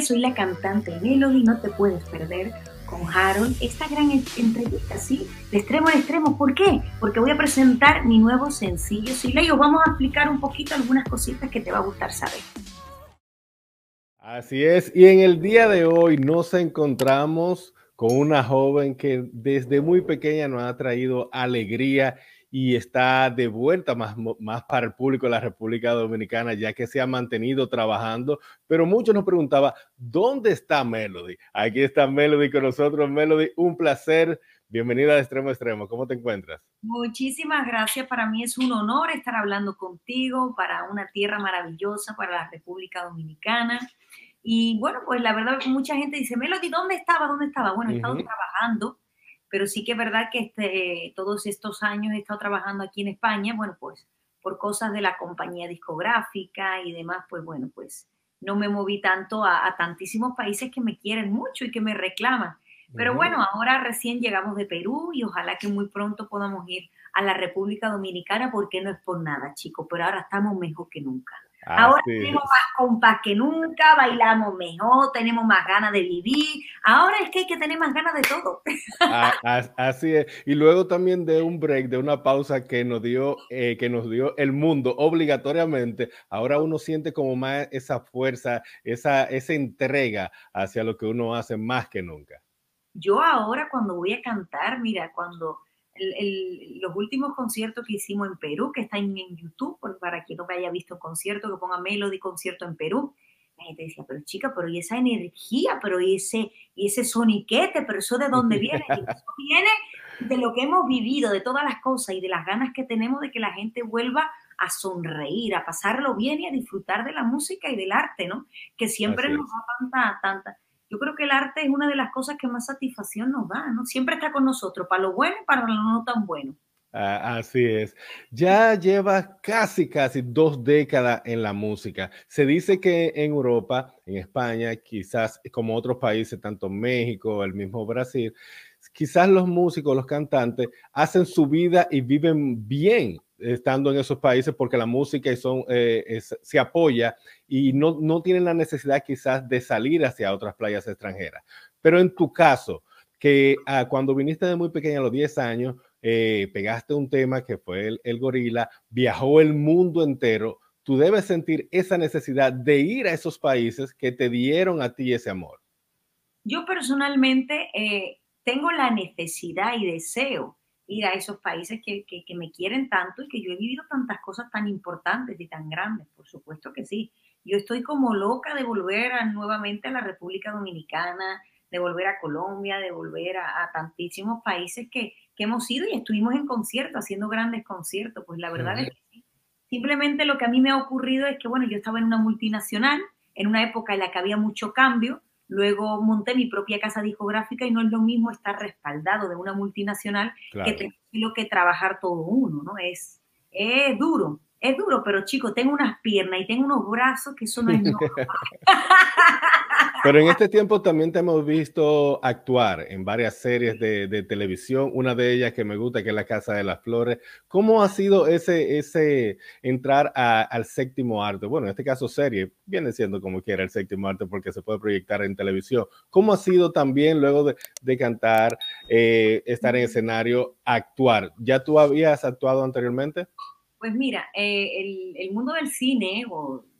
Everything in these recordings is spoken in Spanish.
soy la cantante Melody, no te puedes perder con Harold esta gran entrevista, ¿sí? De extremo a extremo. ¿Por qué? Porque voy a presentar mi nuevo sencillo, sí, os vamos a explicar un poquito algunas cositas que te va a gustar saber. Así es, y en el día de hoy nos encontramos con una joven que desde muy pequeña nos ha traído alegría y está de vuelta más, más para el público de la República Dominicana, ya que se ha mantenido trabajando. Pero muchos nos preguntaban, ¿dónde está Melody? Aquí está Melody con nosotros. Melody, un placer. Bienvenida de extremo a extremo. ¿Cómo te encuentras? Muchísimas gracias. Para mí es un honor estar hablando contigo para una tierra maravillosa, para la República Dominicana. Y bueno, pues la verdad, mucha gente dice, Melody, ¿dónde estaba? ¿Dónde estaba? Bueno, he estado trabajando pero sí que es verdad que este, todos estos años he estado trabajando aquí en España, bueno, pues por cosas de la compañía discográfica y demás, pues bueno, pues no me moví tanto a, tantísimos países que me quieren mucho y que me reclaman. Pero bueno, ahora recién llegamos de Perú y ojalá que muy pronto podamos ir a la República Dominicana porque no es por nada, chicos, pero ahora estamos mejor que nunca. Ahora tenemos más compas que nunca, bailamos mejor, tenemos más ganas de vivir. Ahora es que hay que tener más ganas de todo. así es. Y luego también de un break, de una pausa que nos dio, eh, que nos dio el mundo obligatoriamente. Ahora uno siente como más esa fuerza, esa, esa entrega hacia lo que uno hace más que nunca. Yo ahora cuando voy a cantar, mira, cuando los últimos conciertos que hicimos en Perú, que están en, YouTube, para quien no me haya visto un concierto, que ponga Melody concierto en Perú, la gente decía, pero chica, pero y esa energía, pero y ese, y ese soniquete, pero eso de dónde viene? eso viene de lo que hemos vivido, de todas las cosas y de las ganas que tenemos de que la gente vuelva a sonreír, a pasarlo bien y a disfrutar de la música y del arte, ¿no? Que siempre nos da tanta, tanta, yo creo que el arte es una de las cosas que más satisfacción nos da, ¿no? Siempre está con nosotros, para lo bueno y para lo no tan bueno. Ah, así es. Ya lleva casi, casi dos décadas en la música. Se dice que en Europa, en España, quizás como otros países, tanto México, el mismo Brasil, quizás los músicos, los cantantes, hacen su vida y viven bien estando en esos países porque la música eh, se apoya y no, no tienen la necesidad quizás de salir hacia otras playas extranjeras. Pero en tu caso, que ah, cuando viniste de muy pequeña, a los 10 años, eh, pegaste un tema que fue el, el, gorila, viajó el mundo entero, tú debes sentir esa necesidad de ir a esos países que te dieron a ti ese amor. Yo personalmente eh, tengo la necesidad y deseo ir a esos países que, que, me quieren tanto y que yo he vivido tantas cosas tan importantes y tan grandes, por supuesto que sí. Yo estoy como loca de volver nuevamente a la República Dominicana, de volver a Colombia, de volver a, tantísimos países que, que, hemos ido y estuvimos en concierto, haciendo grandes conciertos. Pues la verdad es que sí. Simplemente lo que a mí me ha ocurrido es que, bueno, yo estaba en una multinacional, en una época en la que había mucho cambio, Luego monté mi propia casa discográfica y no es lo mismo estar respaldado de una multinacional que tener que trabajar todo uno, ¿no? Es, es duro, es duro, pero chico, tengo unas piernas y tengo unos brazos que eso no es Pero en este tiempo también te hemos visto actuar en varias series de, televisión, una de ellas que me gusta, que es La Casa de las Flores. ¿Cómo ha sido ese, ese entrar al séptimo arte? Bueno, en este caso serie, viene siendo como quiera el séptimo arte porque se puede proyectar en televisión. ¿Cómo ha sido también luego de, cantar, eh, estar en escenario, actuar? ¿Ya tú habías actuado anteriormente? Pues mira, eh, el, mundo del cine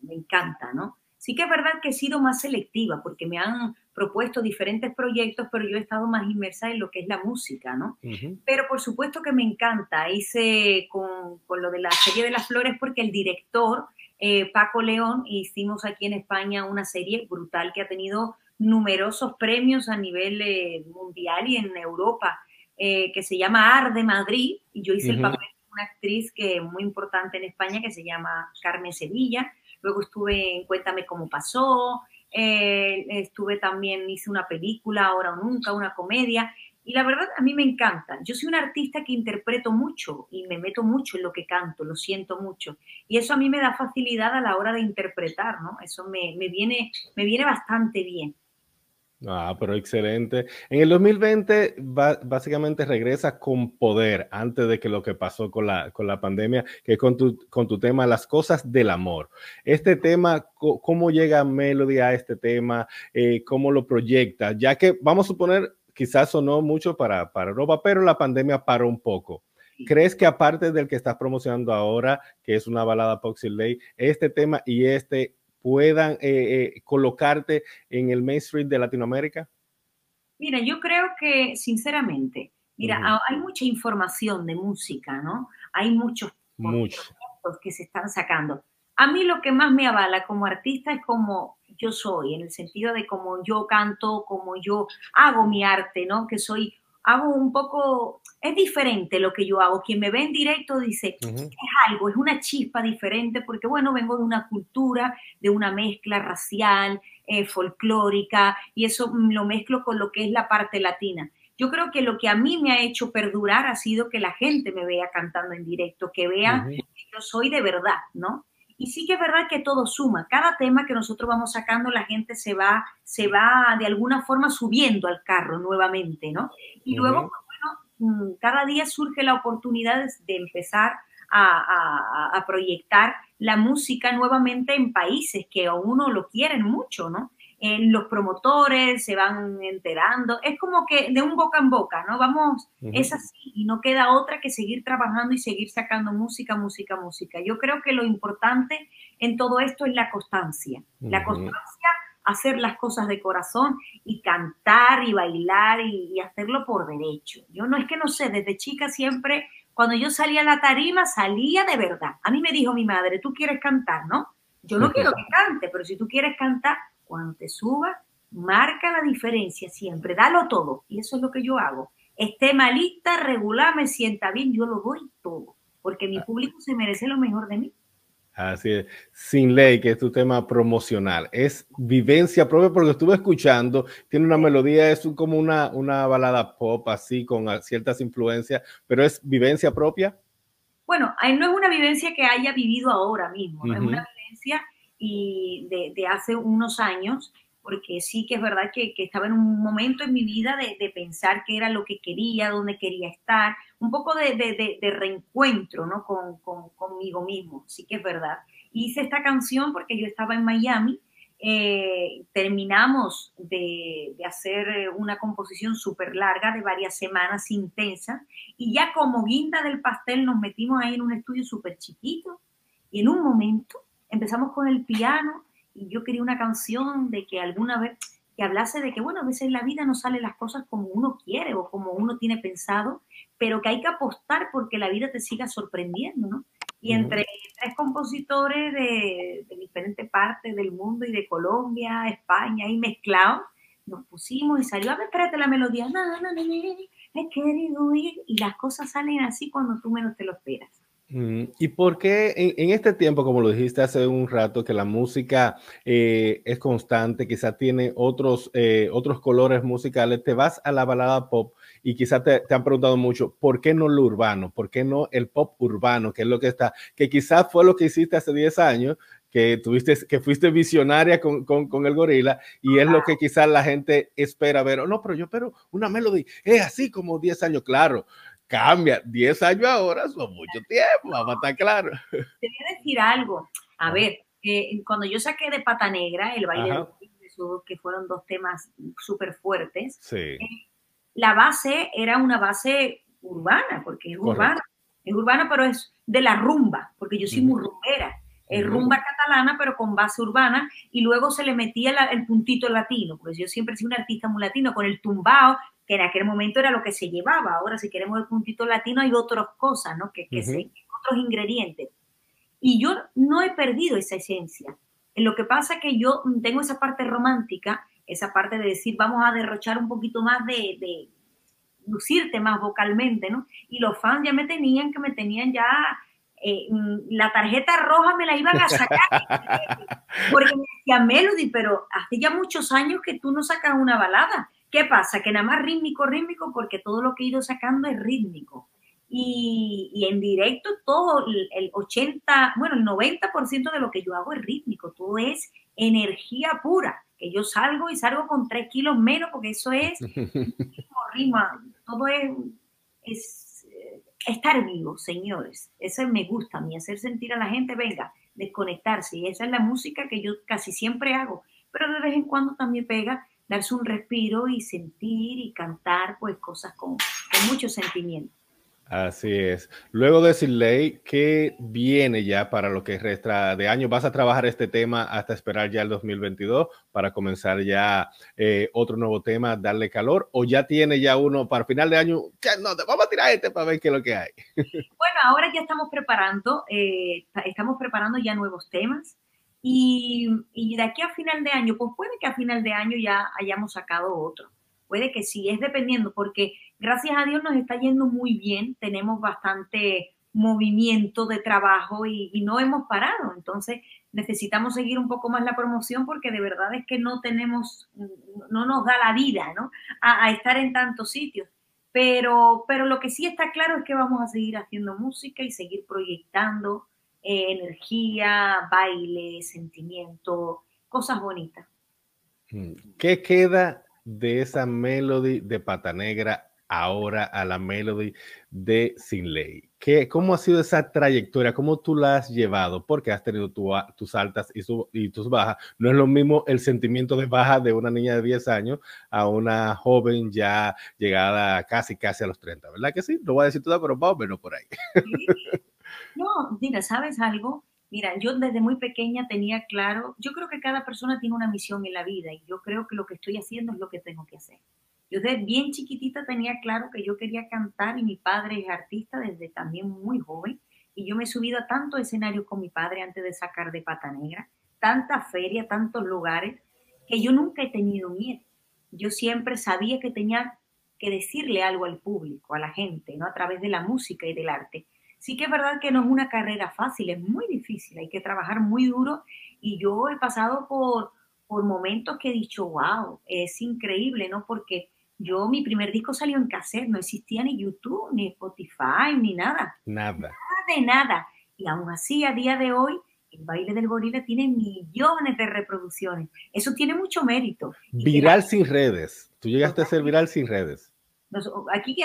me encanta, ¿no? Sí que es verdad que he sido más selectiva porque me han propuesto diferentes proyectos, pero yo he estado más inmersa en lo que es la música, ¿no? Pero por supuesto que me encanta. Hice con, con, lo de la serie de las flores porque el director, eh, Paco León, hicimos aquí en España una serie brutal que ha tenido numerosos premios a nivel eh, mundial y en Europa, eh, que se llama Ar de Madrid, y yo hice el papel una actriz que muy importante en España que se llama Carmen Sevilla luego estuve en Cuéntame cómo pasó, eh, estuve también, hice una película, Ahora o Nunca, una comedia, y la verdad a mí me encanta. Yo soy una artista que interpreto mucho y me meto mucho en lo que canto, lo siento mucho. Y eso a mí me da facilidad a la hora de interpretar, ¿no? Eso me, viene, me viene bastante bien. Ah, pero excelente. En el 2020 básicamente regresa con poder antes de que lo que pasó con la, con la pandemia, que con tu, con tu tema, las cosas del amor. Este tema, ¿cómo llega Melody a este tema? Eh, ¿Cómo lo proyecta? Ya que vamos a suponer, quizás sonó mucho para, para Europa, pero la pandemia paró un poco. ¿Crees que aparte del que estás promocionando ahora, que es una balada Poxy Lay, este tema y este puedan eh, eh, colocarte en el mainstream de Latinoamérica? Mira, yo creo que, sinceramente, mira, hay mucha información de música, ¿no? Hay muchos muchos que se están sacando. A mí lo que más me avala como artista es como yo soy, en el sentido de cómo yo canto, cómo yo hago mi arte, ¿no? Que soy hago un poco, es diferente lo que yo hago. Quien me ve en directo dice, es algo, es una chispa diferente, porque bueno, vengo de una cultura, de una mezcla racial, eh, folclórica, y eso lo mezclo con lo que es la parte latina. Yo creo que lo que a mí me ha hecho perdurar ha sido que la gente me vea cantando en directo, que vea que yo soy de verdad, ¿no? Y sí que es verdad que todo suma. Cada tema que nosotros vamos sacando, la gente se va, se va de alguna forma subiendo al carro nuevamente, ¿no? Y luego, pues, bueno, mm, cada día surge la oportunidad de empezar a, a, proyectar la música nuevamente en países que a uno lo quieren mucho, ¿no? Los promotores se van enterando, es como que de un boca en boca, ¿no? Vamos, es así y no queda otra que seguir trabajando y seguir sacando música, música, música. Yo creo que lo importante en todo esto es la constancia, la constancia, hacer las cosas de corazón y cantar y bailar y, y hacerlo por derecho. Yo no es que no sé, desde chica siempre, cuando yo salía a la tarima, salía de verdad. A mí me dijo mi madre, tú quieres cantar, ¿no? Yo no quiero que cante, pero si tú quieres cantar, cuando te subas, marca la diferencia siempre, dalo todo. Y eso es lo que yo hago. Esté malita, regular, me sienta bien, yo lo doy todo, porque mi ah. público se merece lo mejor de mí. Así es, Sin Ley, que es tu tema promocional, es vivencia propia, porque estuve escuchando, tiene una melodía, es como una, una balada pop, así, con ciertas influencias, pero es vivencia propia. Bueno, no es una vivencia que haya vivido ahora mismo, es una vivencia de, hace unos años, porque sí que es verdad que, estaba en un momento en mi vida de, pensar qué era lo que quería, dónde quería estar, un poco de, reencuentro ¿no? Con, conmigo mismo, sí que es verdad. Hice esta canción porque yo estaba en Miami, eh, terminamos de, hacer una composición súper larga de varias semanas intensas y ya como guinda del pastel nos metimos ahí en un estudio súper chiquito y en un momento empezamos con el piano y yo quería una canción de que alguna vez, que hablase de que, bueno, a veces en la vida no salen las cosas como uno quiere o como uno tiene pensado, pero que hay que apostar porque la vida te siga sorprendiendo, ¿no? Y entre tres compositores de, diferentes partes del mundo y de Colombia, España, y mezclados, nos pusimos y salió, a ver, espérate la melodía, no, no, no, he querido ir, y las cosas salen así cuando tú menos te lo esperas. Mm, ¿Y por qué en, este tiempo, como lo dijiste hace un rato, que la música eh, es constante, quizá tiene otros, eh, otros colores musicales, te vas a la balada pop y quizá te, han preguntado mucho, ¿por qué no lo urbano? ¿Por qué no el pop urbano? Que es lo que está, que quizás fue lo que hiciste hace 10 años, que tuviste, que fuiste visionaria con, con, el gorila y es lo que quizás la gente espera ver. Oh, no, pero yo espero una melodía, es así como 10 años, claro cambia. 10 años ahora son mucho tiempo, vamos a estar claro. Te voy a decir algo. A ver, eh, cuando yo saqué de Pata Negra, el baile de que fueron dos temas súper fuertes, eh, la base era una base urbana, porque es urbana. Es urbana, pero es de la rumba, porque yo soy muy rumbera. Es rumba catalana, pero con base urbana, y luego se le metía el puntito latino, porque yo siempre he sido un artista muy latino, con el tumbao, que en aquel momento era lo que se llevaba. Ahora, si queremos el puntito latino, hay otras cosas, ¿no? Que, que otros ingredientes. Y yo no he perdido esa esencia. Lo que pasa es que yo tengo esa parte romántica, esa parte de decir, vamos a derrochar un poquito más de, de lucirte más vocalmente, ¿no? Y los fans ya me tenían, que me tenían ya eh, la tarjeta roja me la iban a sacar. porque me decía Melody, pero hace ya muchos años que tú no sacas una balada. ¿Qué pasa? Que nada más rítmico, rítmico, porque todo lo que he ido sacando es rítmico. Y, en directo todo el 80, bueno, el 90% de lo que yo hago es rítmico, todo es energía pura, que yo salgo y salgo con tres kilos menos, porque eso es rima, todo es, es eh, estar vivo, señores. Eso me gusta a mí, hacer sentir a la gente, venga, desconectarse. Y esa es la música que yo casi siempre hago, pero de vez en cuando también pega darse un respiro y sentir y cantar pues cosas con, con mucho sentimiento. Así es. Luego de Ley, ¿qué viene ya para lo que resta de año? ¿Vas a trabajar este tema hasta esperar ya el 2022 para comenzar ya eh, otro nuevo tema, darle calor? ¿O ya tiene ya uno para final de año? Ya no, vamos a tirar este para ver qué es lo que hay. Bueno, ahora ya estamos preparando, eh, estamos preparando ya nuevos temas. Y, de aquí a final de año, pues puede que a final de año ya hayamos sacado otro. Puede que sí, es dependiendo, porque gracias a Dios nos está yendo muy bien, tenemos bastante movimiento de trabajo y, no hemos parado. Entonces necesitamos seguir un poco más la promoción porque de verdad es que no tenemos, no nos da la vida, ¿no? A, estar en tantos sitios. Pero, pero lo que sí está claro es que vamos a seguir haciendo música y seguir proyectando eh, energía, baile, sentimiento, cosas bonitas. Mm, ¿Qué queda de esa melody de Pata Negra ahora a la melody de Sin Ley? ¿Qué, ¿Cómo ha sido esa trayectoria? ¿Cómo tú la has llevado? Porque has tenido tus altas y, y, tus bajas. No es lo mismo el sentimiento de baja de una niña de 10 años a una joven ya llegada casi, casi a los 30, ¿verdad que sí? No voy a decir todo, pero vamos a verlo por ahí. No, mira, ¿sabes algo? Mira, yo desde muy pequeña tenía claro, yo creo que cada persona tiene una misión en la vida y yo creo que lo que estoy haciendo es lo que tengo que hacer. Yo desde bien chiquitita tenía claro que yo quería cantar y mi padre es artista desde también muy joven y yo me he subido a tantos escenarios con mi padre antes de sacar de Pata Negra, tanta feria, tantos lugares, que yo nunca he tenido miedo. Yo siempre sabía que tenía que decirle algo al público, a la gente, ¿no? A través de la música y del arte sí que es verdad que no es una carrera fácil, es muy difícil, hay que trabajar muy duro y yo he pasado por, por momentos que he dicho, wow, es increíble, ¿no? Porque yo, mi primer disco salió en cassette, no existía ni YouTube, ni Spotify, ni nada. Nada. Nada de nada. Y aún así, a día de hoy, el baile del gorila tiene millones de reproducciones. Eso tiene mucho mérito. Viral sin redes. Tú llegaste a ser viral sin redes. Aquí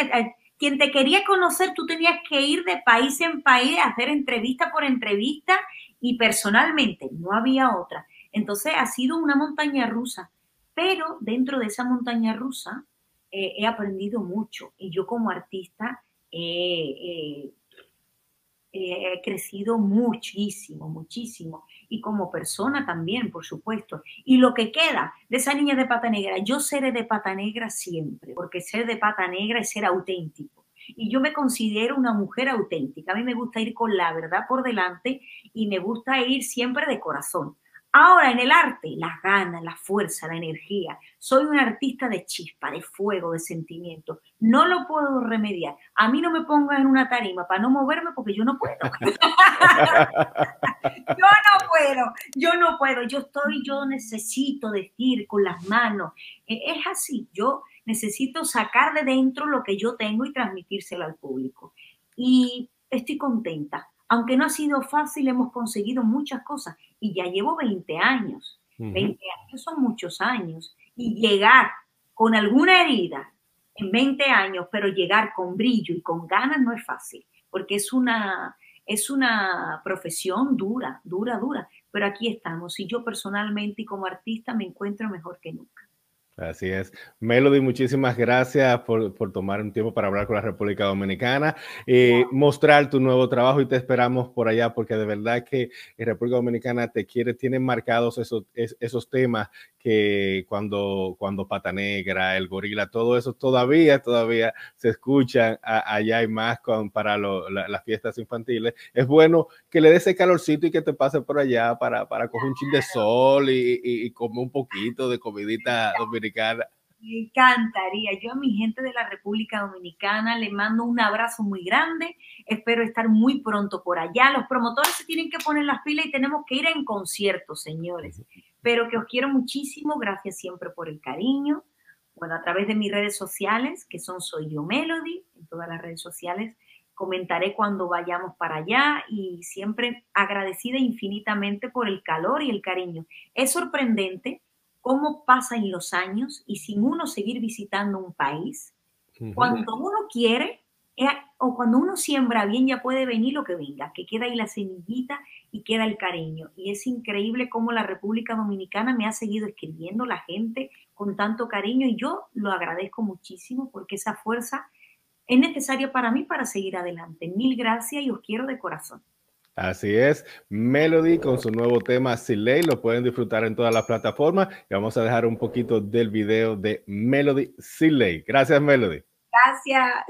quien te quería conocer, tú tenías que ir de país en país hacer entrevista por entrevista y personalmente, no había otra. Entonces ha sido una montaña rusa, pero dentro de esa montaña rusa eh, he aprendido mucho y yo como artista he crecido muchísimo, muchísimo y como persona también, por supuesto. Y lo que queda de esa niña de pata negra, yo seré de pata negra siempre, porque ser de pata negra es ser auténtico. Y yo me considero una mujer auténtica. A mí me gusta ir con la verdad por delante y me gusta ir siempre de corazón. Ahora en el arte, las ganas, la fuerza, la energía. Soy un artista de chispa, de fuego, de sentimiento. No lo puedo remediar. A mí no me pongas en una tarima para no moverme porque yo no puedo. yo no puedo, yo no puedo. Yo estoy, yo necesito decir con las manos. E, es así, yo necesito sacar de dentro lo que yo tengo y transmitírselo al público. Y estoy contenta aunque no ha sido fácil, hemos conseguido muchas cosas y ya llevo 20 años. 20 años son muchos años. Y llegar con alguna herida en 20 años, pero llegar con brillo y con ganas no es fácil, porque es una, es una profesión dura, dura, dura. Pero aquí estamos y yo personalmente y como artista me encuentro mejor que nunca. Así es. Melody, muchísimas gracias por, tomar un tiempo para hablar con la República Dominicana, eh, mostrar tu nuevo trabajo y te esperamos por allá porque de verdad que en República Dominicana te quiere, tienen marcados esos, esos temas que cuando, cuando Pata Negra, el gorila, todo eso todavía, todavía se escuchan allá y más con, para las fiestas infantiles. Es bueno que le des ese calorcito y que te pase por allá para, para coger un chin de sol y, y, comer un poquito de comidita dominicana. Me encantaría. Yo a mi gente de la República Dominicana le mando un abrazo muy grande. Espero estar muy pronto por allá. Los promotores se tienen que poner las pilas y tenemos que ir en concierto, señores pero que os quiero muchísimo. Gracias siempre por el cariño. Bueno, a través de mis redes sociales, que son Soy Yo Melody, en todas las redes sociales, comentaré cuando vayamos para allá y siempre agradecida infinitamente por el calor y el cariño. Es sorprendente cómo pasan los años y sin uno seguir visitando un país, cuando uno quiere o cuando uno siembra bien ya puede venir lo que venga, que queda ahí la semillita y queda el cariño. Y es increíble cómo la República Dominicana me ha seguido escribiendo la gente con tanto cariño y yo lo agradezco muchísimo porque esa fuerza es necesaria para mí para seguir adelante. Mil gracias y os quiero de corazón. Así es, Melody con su nuevo tema Siley, lo pueden disfrutar en todas las plataformas y vamos a dejar un poquito del video de Melody Siley. Gracias, Melody. Gracias.